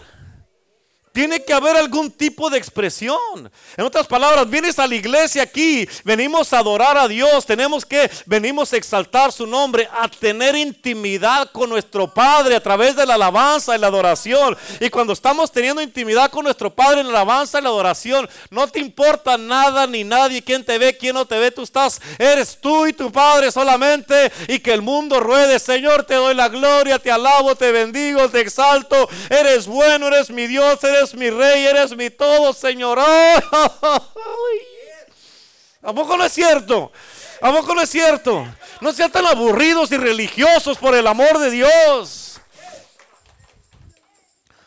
Tiene que haber algún tipo de expresión. En otras palabras, vienes a la iglesia aquí, venimos a adorar a Dios, tenemos que, venimos a exaltar su nombre, a tener intimidad con nuestro Padre a través de la alabanza y la adoración. Y cuando estamos teniendo intimidad con nuestro Padre en la alabanza y la adoración, no te importa nada ni nadie, quién te ve, quién no te ve, tú estás, eres tú y tu Padre solamente y que el mundo ruede. Señor, te doy la gloria, te alabo, te bendigo, te exalto, eres bueno, eres mi Dios, eres mi rey, eres mi todo, Señor. ¿A poco no es cierto? ¿A poco no es cierto? No sean tan aburridos y religiosos por el amor de Dios.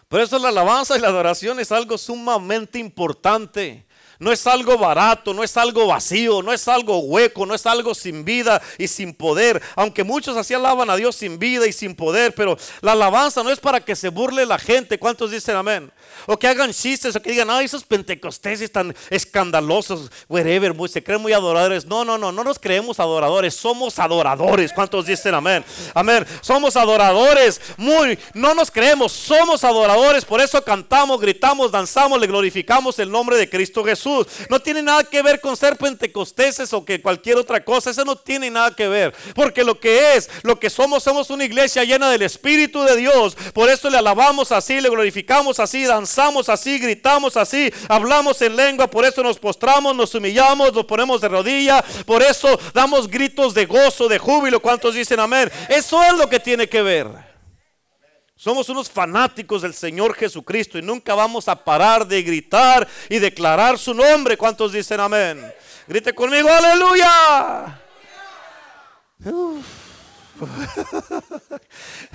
Por eso la alabanza y la adoración es algo sumamente importante. No es algo barato, no es algo vacío, no es algo hueco, no es algo sin vida y sin poder. Aunque muchos así alaban a Dios sin vida y sin poder, pero la alabanza no es para que se burle la gente. ¿Cuántos dicen amén? O que hagan chistes o que digan, ay, esos pentecosteses tan escandalosos, wherever, se creen muy adoradores. No, no, no, no nos creemos adoradores, somos adoradores. ¿Cuántos dicen amén? Amén. Somos adoradores, muy, no nos creemos, somos adoradores. Por eso cantamos, gritamos, danzamos, le glorificamos el nombre de Cristo Jesús. No tiene nada que ver con ser pentecosteses o que cualquier otra cosa. Eso no tiene nada que ver. Porque lo que es, lo que somos, somos una iglesia llena del Espíritu de Dios. Por eso le alabamos así, le glorificamos así, danzamos danzamos así, gritamos así, hablamos en lengua, por eso nos postramos, nos humillamos, nos ponemos de rodilla, por eso damos gritos de gozo, de júbilo. ¿Cuántos dicen amén? Eso es lo que tiene que ver. Somos unos fanáticos del Señor Jesucristo y nunca vamos a parar de gritar y declarar su nombre. ¿Cuántos dicen amén? Grite conmigo, aleluya.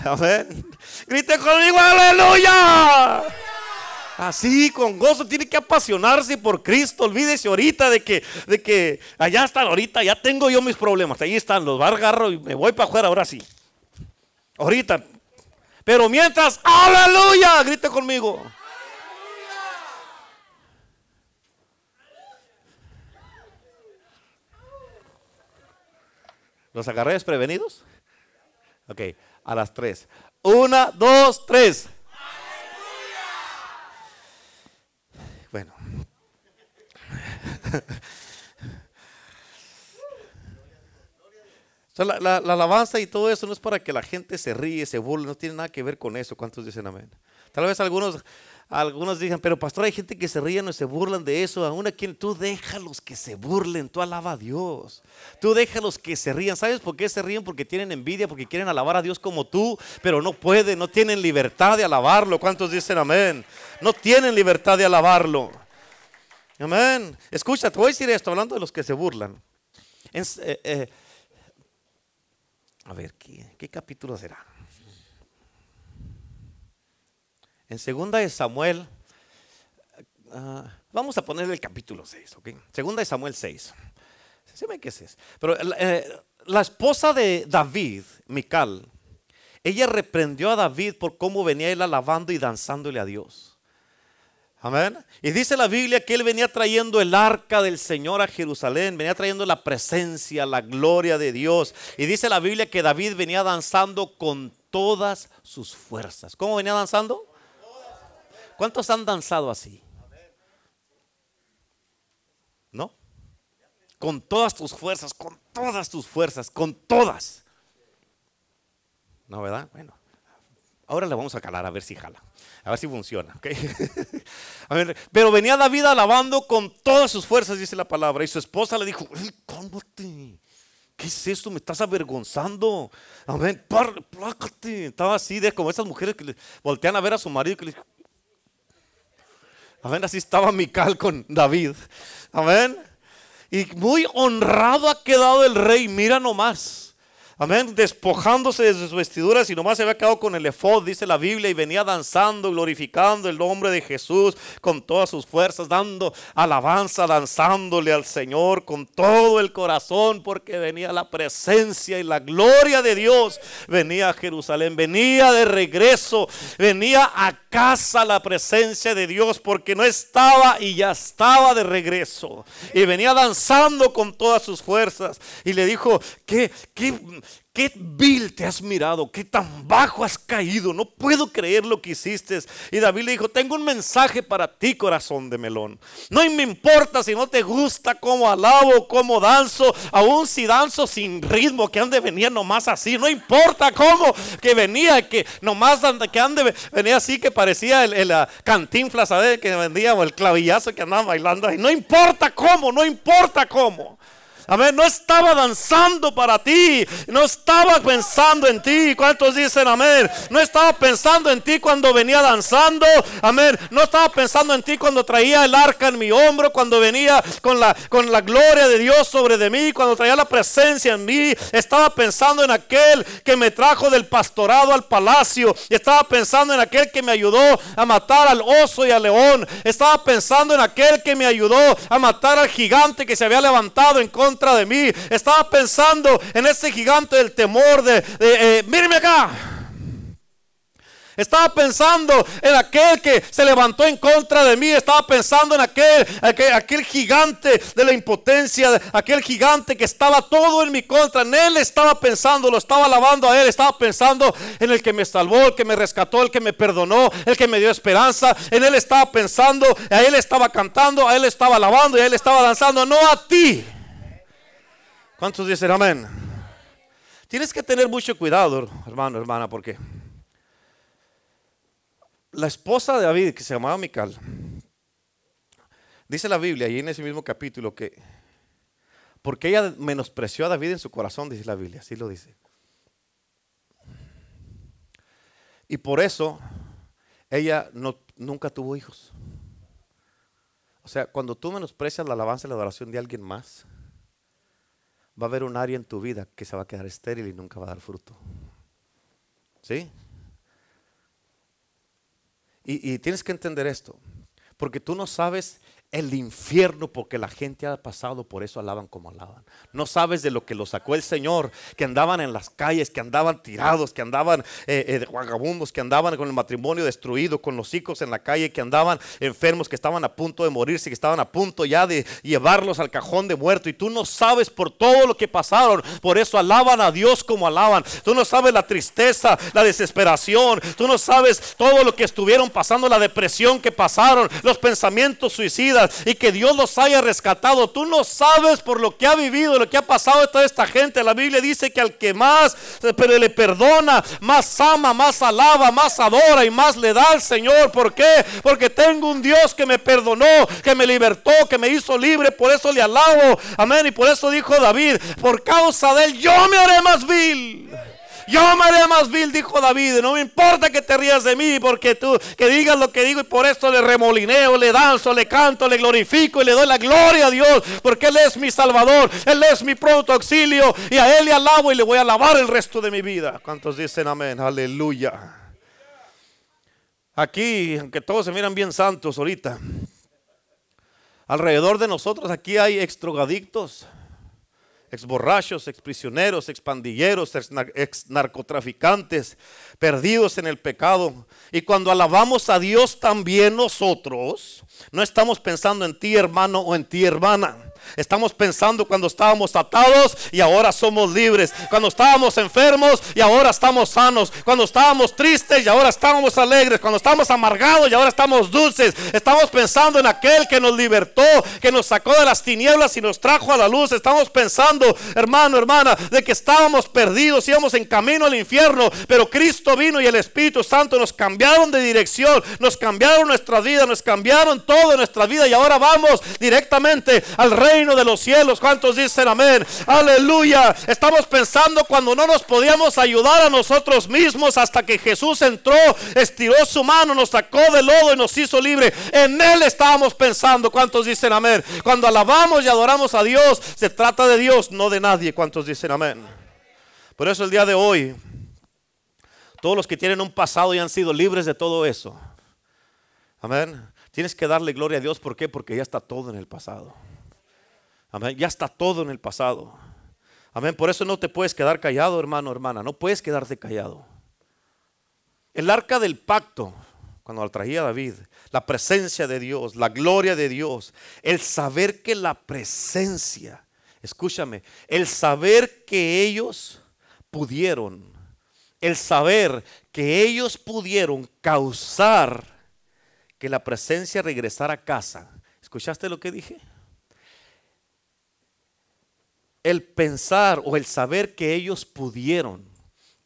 Amén. Grite conmigo, aleluya. Así, con gozo, tiene que apasionarse por Cristo. Olvídese ahorita de que, de que allá están, ahorita ya tengo yo mis problemas. Ahí están, los agarro y me voy para afuera, ahora sí. Ahorita. Pero mientras, aleluya, grite conmigo. ¿Los agarré desprevenidos? Ok, a las tres. Una, dos, tres. Bueno. la, alabanza y todo eso no es para que la gente se ríe, se burle, no tiene nada que ver con eso. ¿Cuántos dicen amén? Tal vez algunos, algunos digan, pero pastor, hay gente que se ríe y se burlan de eso. Aún aquí, tú déjalos que se burlen, tú alaba a Dios. Tú déjalos que se rían. ¿Sabes por qué se ríen? Porque tienen envidia, porque quieren alabar a Dios como tú, pero no pueden, no tienen libertad de alabarlo. ¿Cuántos dicen amén? No tienen libertad de alabarlo. Amén. Escucha, te voy a decir esto, hablando de los que se burlan. Eh, eh, a ver, ¿qué, capítulo será? En segunda de Samuel, ah, vamos a ponerle el capítulo 6, ¿ok? Segunda de Samuel 6. Se ve qué es Pero eh, la esposa de David, Mical, ella reprendió a David por cómo venía él alabando y danzándole a Dios. Amén. Y dice la Biblia que él venía trayendo el arca del Señor a Jerusalén, venía trayendo la presencia, la gloria de Dios. Y dice la Biblia que David venía danzando con todas sus fuerzas. ¿Cómo venía danzando? ¿Cuántos han danzado así? ¿No? Con todas tus fuerzas, con todas tus fuerzas, con todas. ¿No, verdad? Bueno, ahora le vamos a calar a ver si jala. A ver si funciona. pero venía David alabando con todas sus fuerzas, dice la palabra. Y su esposa le dijo, cálmate. ¿Qué es esto? Me estás avergonzando. Amén. Plácate. Estaba así de como esas mujeres que voltean a ver a su marido que le Amén. Así estaba Mical con David. Amén. Y muy honrado ha quedado el rey. Mira nomás. Amén, despojándose de sus vestiduras y nomás se había quedado con el efod, dice la Biblia, y venía danzando, glorificando el nombre de Jesús con todas sus fuerzas, dando alabanza, danzándole al Señor con todo el corazón, porque venía la presencia y la gloria de Dios, venía a Jerusalén, venía de regreso, venía a casa la presencia de Dios, porque no estaba y ya estaba de regreso, y venía danzando con todas sus fuerzas, y le dijo, ¿qué, qué, qué vil te has mirado, qué tan bajo has caído, no puedo creer lo que hiciste. Y David le dijo, tengo un mensaje para ti, corazón de melón. No me importa si no te gusta cómo alabo, cómo danzo, aún si danzo sin ritmo, que ande venía nomás así, no importa cómo que venía, que nomás que ande venía así que parecía el, el cantinfla, ¿sabes? Que vendía o el clavillazo que andaba bailando ahí. No importa cómo, no importa cómo. Amén. No estaba danzando para ti. No estaba pensando en ti. ¿Cuántos dicen amén? No estaba pensando en ti cuando venía danzando. Amén. No estaba pensando en ti cuando traía el arca en mi hombro. Cuando venía con la, con la gloria de Dios sobre de mí. Cuando traía la presencia en mí. Estaba pensando en aquel que me trajo del pastorado al palacio. Estaba pensando en aquel que me ayudó a matar al oso y al león. Estaba pensando en aquel que me ayudó a matar al gigante que se había levantado en contra de mí. Estaba pensando en ese gigante del temor de, de eh, acá. Estaba pensando en aquel que se levantó en contra de mí. Estaba pensando en aquel, aquel, gigante de la impotencia, aquel gigante que estaba todo en mi contra. En él estaba pensando, lo estaba alabando a él. Estaba pensando en el que me salvó, el que me rescató, el que me perdonó, el que me dio esperanza. En él estaba pensando, a él estaba cantando, a él estaba alabando y a él estaba danzando. No a ti. ¿Cuántos dicen amén? Tienes que tener mucho cuidado, hermano, hermana, porque la esposa de David, que se llamaba Mical, dice la Biblia, y en ese mismo capítulo, que porque ella menospreció a David en su corazón, dice la Biblia, así lo dice. Y por eso ella no, nunca tuvo hijos. O sea, cuando tú menosprecias la alabanza y la adoración de alguien más, va a haber un área en tu vida que se va a quedar estéril y nunca va a dar fruto. ¿Sí? Y, y, tienes que entender esto, porque tú no sabes el infierno porque la gente ha pasado, por eso alaban como alaban. No sabes de lo que lo sacó el Señor, que andaban en las calles, que andaban tirados, que andaban eh, eh, vagabundos, que andaban con el matrimonio destruido, con los hijos en la calle, que andaban enfermos, que estaban a punto de morirse, que estaban a punto ya de llevarlos al cajón de muerto. Y tú no sabes por todo lo que pasaron, por eso alaban a Dios como alaban. Tú no sabes la tristeza, la desesperación, tú no sabes todo lo que estuvieron pasando, la depresión que pasaron, los pensamientos suicidas y que Dios los haya rescatado. Tú no sabes por lo que ha vivido, lo que ha pasado toda esta gente. La Biblia dice que al que más pero le perdona, más ama, más alaba, más adora y más le da al Señor. ¿Por qué? Porque tengo un Dios que me perdonó, que me libertó, que me hizo libre. Por eso le alabo. Amén. Y por eso dijo David, por causa de él yo me haré más vil. Yo me haré más vil, dijo David. No me importa que te rías de mí, porque tú que digas lo que digo y por esto le remolineo, le danzo, le canto, le glorifico y le doy la gloria a Dios, porque Él es mi Salvador, Él es mi pronto auxilio y a Él le alabo y le voy a alabar el resto de mi vida. ¿Cuántos dicen amén? Aleluya. Aquí, aunque todos se miran bien santos ahorita, alrededor de nosotros aquí hay extrogadictos ex borrachos, ex prisioneros, ex pandilleros, ex narcotraficantes, perdidos en el pecado. Y cuando alabamos a Dios también nosotros, no estamos pensando en ti hermano o en ti hermana. Estamos pensando cuando estábamos atados y ahora somos libres. Cuando estábamos enfermos y ahora estamos sanos. Cuando estábamos tristes y ahora estamos alegres. Cuando estábamos amargados y ahora estamos dulces. Estamos pensando en aquel que nos libertó, que nos sacó de las tinieblas y nos trajo a la luz. Estamos pensando, hermano, hermana, de que estábamos perdidos, íbamos en camino al infierno. Pero Cristo vino y el Espíritu Santo nos cambiaron de dirección, nos cambiaron nuestra vida, nos cambiaron todo en nuestra vida y ahora vamos directamente al Rey de los cielos. ¿Cuántos dicen amén? Aleluya. Estamos pensando cuando no nos podíamos ayudar a nosotros mismos hasta que Jesús entró, estiró su mano, nos sacó del lodo y nos hizo libre. En Él estábamos pensando. ¿Cuántos dicen amén? Cuando alabamos y adoramos a Dios, se trata de Dios, no de nadie. ¿Cuántos dicen amén? Por eso el día de hoy, todos los que tienen un pasado y han sido libres de todo eso. Amén. Tienes que darle gloria a Dios. ¿Por qué? Porque ya está todo en el pasado. Amén. Ya está todo en el pasado. Amén. Por eso no te puedes quedar callado, hermano, hermana. No puedes quedarte callado. El arca del pacto, cuando la traía David, la presencia de Dios, la gloria de Dios, el saber que la presencia, escúchame, el saber que ellos pudieron, el saber que ellos pudieron causar que la presencia regresara a casa. ¿Escuchaste lo que dije? El pensar o el saber que ellos pudieron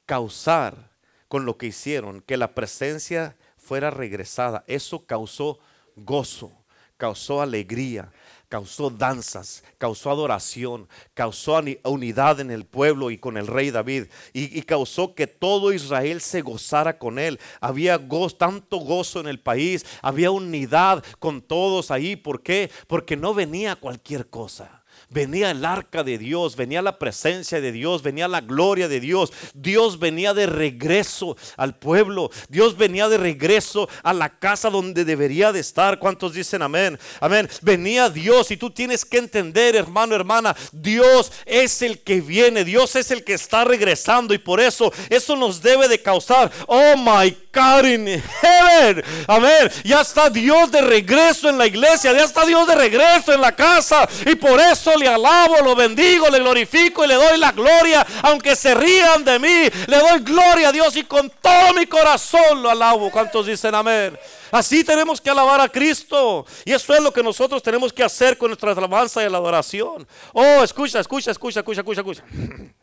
causar con lo que hicieron, que la presencia fuera regresada, eso causó gozo, causó alegría, causó danzas, causó adoración, causó unidad en el pueblo y con el rey David y, causó que todo Israel se gozara con él. Había tanto gozo en el país, había unidad con todos ahí. ¿Por qué? Porque no venía cualquier cosa venía el arca de Dios, venía la presencia de Dios, venía la gloria de Dios. Dios venía de regreso al pueblo. Dios venía de regreso a la casa donde debería de estar. ¿Cuántos dicen amén? Amén. Venía Dios y tú tienes que entender, hermano, hermana, Dios es el que viene, Dios es el que está regresando y por eso eso nos debe de causar, oh my God in heaven. Amén. Ya está Dios de regreso en la iglesia, ya está Dios de regreso en la casa y por eso le alabo, lo bendigo, le glorifico y le doy la gloria. Aunque se rían de mí, le doy gloria a Dios y con todo mi corazón lo alabo. ¿Cuántos dicen amén? Así tenemos que alabar a Cristo. Y eso es lo que nosotros tenemos que hacer con nuestra alabanza y la adoración. Oh, escucha, escucha, escucha, escucha, escucha, escucha.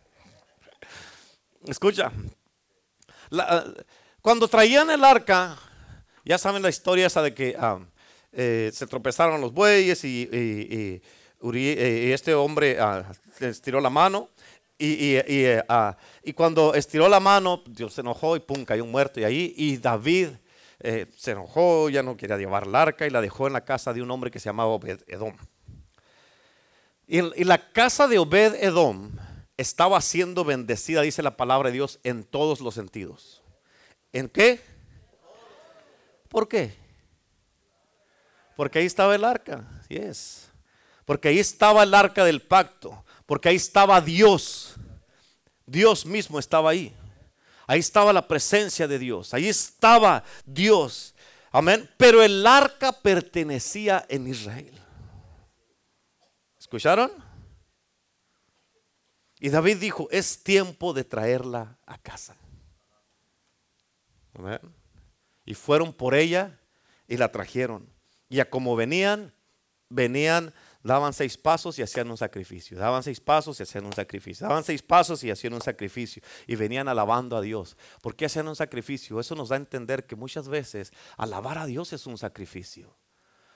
Escucha. Cuando traían el arca, ya saben la historia esa de que ah, eh, se tropezaron los bueyes y eh, este hombre ah, estiró la mano y, ah, y, cuando estiró la mano, Dios se enojó y pum, cayó muerto y ahí. Y David eh, se enojó, ya no quería llevar la arca y la dejó en la casa de un hombre que se llamaba Obed Edom. Y la casa de Obed Edom estaba siendo bendecida, dice la palabra de Dios, en todos los sentidos. ¿En qué? ¿Por qué? Porque ahí estaba el arca. Sí es. Porque ahí estaba el arca del pacto. Porque ahí estaba Dios. Dios mismo estaba ahí. Ahí estaba la presencia de Dios. Ahí estaba Dios. Amén. Pero el arca pertenecía en Israel. ¿Escucharon? Y David dijo, es tiempo de traerla a casa. Y fueron por ella y la trajeron. Y a como venían, venían, daban seis pasos y hacían un sacrificio. Daban seis pasos y hacían un sacrificio. Daban seis pasos y hacían un sacrificio. Y venían alabando a Dios. ¿Por qué hacían un sacrificio? Eso nos da a entender que muchas veces alabar a Dios es un sacrificio.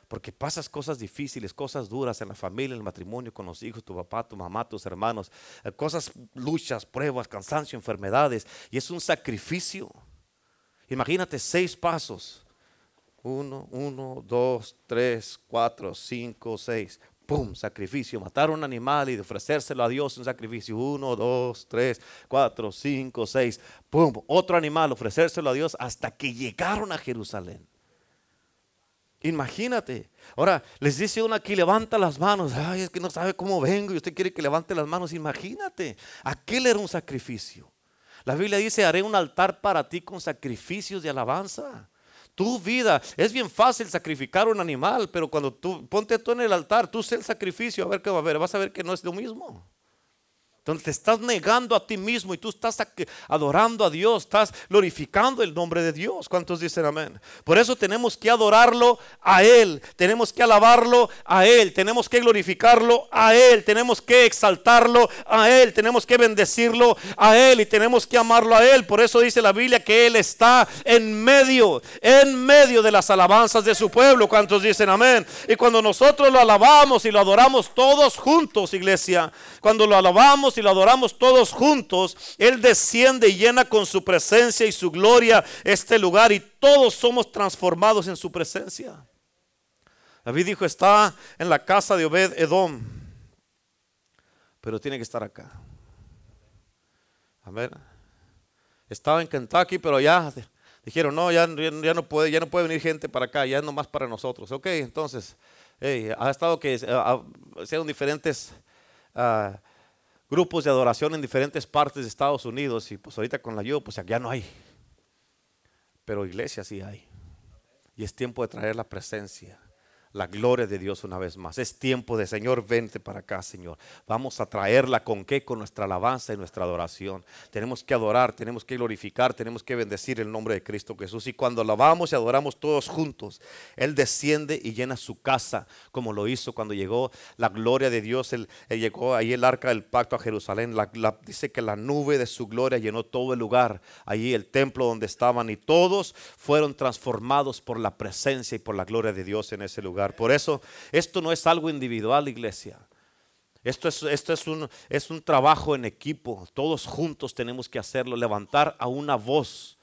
Porque pasas cosas difíciles, cosas duras en la familia, en el matrimonio, con los hijos, tu papá, tu mamá, tus hermanos. eh, Cosas, luchas, pruebas, cansancio, enfermedades. Y es un sacrificio. Imagínate seis pasos. Uno, uno, dos, tres, cuatro, cinco, seis. ¡Pum! Sacrificio. Matar un animal y ofrecérselo a Dios un sacrificio. Uno, dos, tres, cuatro, cinco, seis. ¡Pum! Otro animal, ofrecérselo a Dios hasta que llegaron a Jerusalén. Imagínate. Ahora, les dice uno aquí, levanta las manos. Ay, es que no sabe cómo vengo y usted quiere que levante las manos. Imagínate. Aquel era un sacrificio. La Biblia dice, haré un altar para ti con sacrificios de alabanza. Tu vida, es bien fácil sacrificar un animal, pero cuando tú, ponte tú en el altar, tú sé el sacrificio, a ver qué va a ver, vas a ver que no es lo mismo. Entonces te estás negando a ti mismo y tú estás adorando a Dios, estás glorificando el nombre de Dios. ¿Cuántos dicen amén? Por eso tenemos que adorarlo a Él, tenemos que alabarlo a Él, tenemos que glorificarlo a Él, tenemos que exaltarlo a Él, tenemos que bendecirlo a Él y tenemos que amarlo a Él. Por eso dice la Biblia que Él está en medio, en medio de las alabanzas de su pueblo. ¿Cuántos dicen amén? Y cuando nosotros lo alabamos y lo adoramos todos juntos, iglesia, cuando lo alabamos y lo adoramos todos juntos, Él desciende y llena con su presencia y su gloria este lugar y todos somos transformados en su presencia. David dijo, está en la casa de Obed Edom, pero tiene que estar acá. A ver, estaba en Kentucky, pero ya dijeron, no, ya, ya, no puede, ya no puede venir gente para acá, ya es nomás para nosotros. Ok, entonces, ha estado que uh, sean diferentes uh, grupos de adoración en diferentes partes de Estados Unidos y pues ahorita con la yo, pues ya no hay. Pero iglesia sí hay. Y es tiempo de traer la presencia, la gloria de Dios una vez más. Es tiempo de Señor, vente para acá, Señor. Vamos a traerla con qué? Con nuestra alabanza y nuestra adoración. Tenemos que adorar, tenemos que glorificar, tenemos que bendecir el nombre de Cristo Jesús. Y cuando alabamos y adoramos todos juntos, Él desciende y llena su casa, como lo hizo cuando llegó la gloria de Dios. Él, llegó ahí el arca del pacto a Jerusalén. La, dice que la nube de su gloria llenó todo el lugar, allí el templo donde estaban, y todos fueron transformados por la presencia y por la gloria de Dios en ese lugar. Por eso, esto no es algo individual, iglesia. Esto, es, esto es, un, es un trabajo en equipo. Todos juntos tenemos que hacerlo. Levantar a una voz.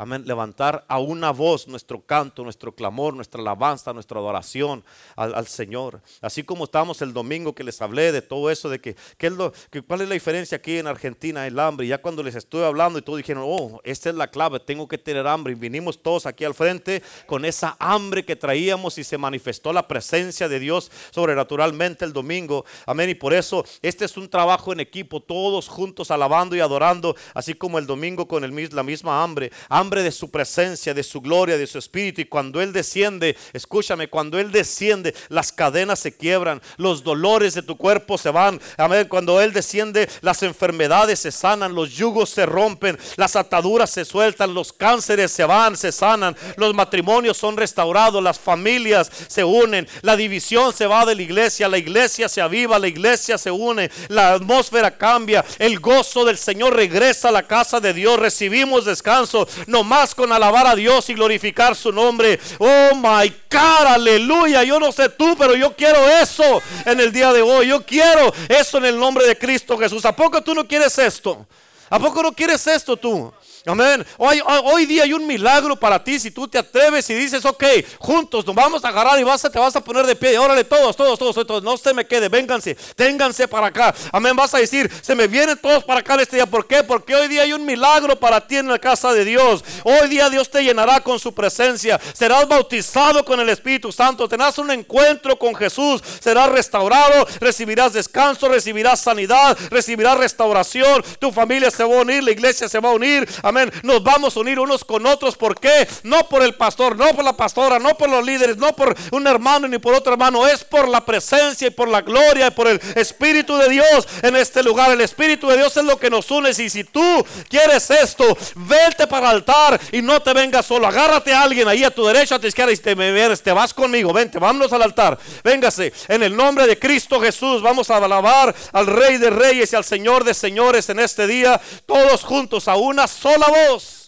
Amén. Levantar a una voz nuestro canto, nuestro clamor, nuestra alabanza, nuestra adoración al, Señor. Así como estábamos el domingo que les hablé de todo eso, de que, que, es lo, cuál es la diferencia aquí en Argentina, el hambre. Ya cuando les estuve hablando y todos dijeron, oh, esta es la clave, tengo que tener hambre. Y vinimos todos aquí al frente con esa hambre que traíamos y se manifestó la presencia de Dios sobrenaturalmente el domingo. Amén. Y por eso este es un trabajo en equipo, todos juntos alabando y adorando, así como el domingo con el, la misma hambre de su presencia, de su gloria, de su espíritu. Y cuando Él desciende, escúchame, cuando Él desciende, las cadenas se quiebran, los dolores de tu cuerpo se van. Amén. Cuando Él desciende, las enfermedades se sanan, los yugos se rompen, las ataduras se sueltan, los cánceres se van, se sanan, los matrimonios son restaurados, las familias se unen, la división se va de la iglesia, la iglesia se aviva, la iglesia se une, la atmósfera cambia, el gozo del Señor regresa a la casa de Dios, recibimos descanso. No más con alabar a Dios y glorificar su nombre. Oh my God, aleluya. Yo no sé tú, pero yo quiero eso en el día de hoy. Yo quiero eso en el nombre de Cristo Jesús. ¿A poco tú no quieres esto? ¿A poco no quieres esto tú? Amén. Hoy, día hay un milagro para ti si tú te atreves y dices, ok, juntos nos vamos a agarrar y te vas a poner de pie. Órale, todos, todos, todos, todos, no se me quede, vénganse, ténganse para acá. Amén. Vas a decir, se me vienen todos para acá este día. ¿Por qué? Porque hoy día hay un milagro para ti en la casa de Dios. Hoy día Dios te llenará con su presencia. Serás bautizado con el Espíritu Santo. Tendrás un encuentro con Jesús. Serás restaurado, recibirás descanso, recibirás sanidad, recibirás restauración. Tu familia se va a unir, la iglesia se va a unir. Amén. Nos vamos a unir unos con otros. ¿Por qué? No por el pastor, no por la pastora, no por los líderes, no por un hermano ni por otro hermano. Es por la presencia y por la gloria y por el Espíritu de Dios en este lugar. El Espíritu de Dios es lo que nos une. Y si tú quieres esto, vete para el altar y no te vengas solo. Agárrate a alguien ahí a tu derecha, a tu izquierda y te, te vas conmigo. Vente, vámonos al altar. Véngase. En el nombre de Cristo Jesús vamos a alabar al Rey de Reyes y al Señor de Señores en este día. Todos juntos a una sola voz.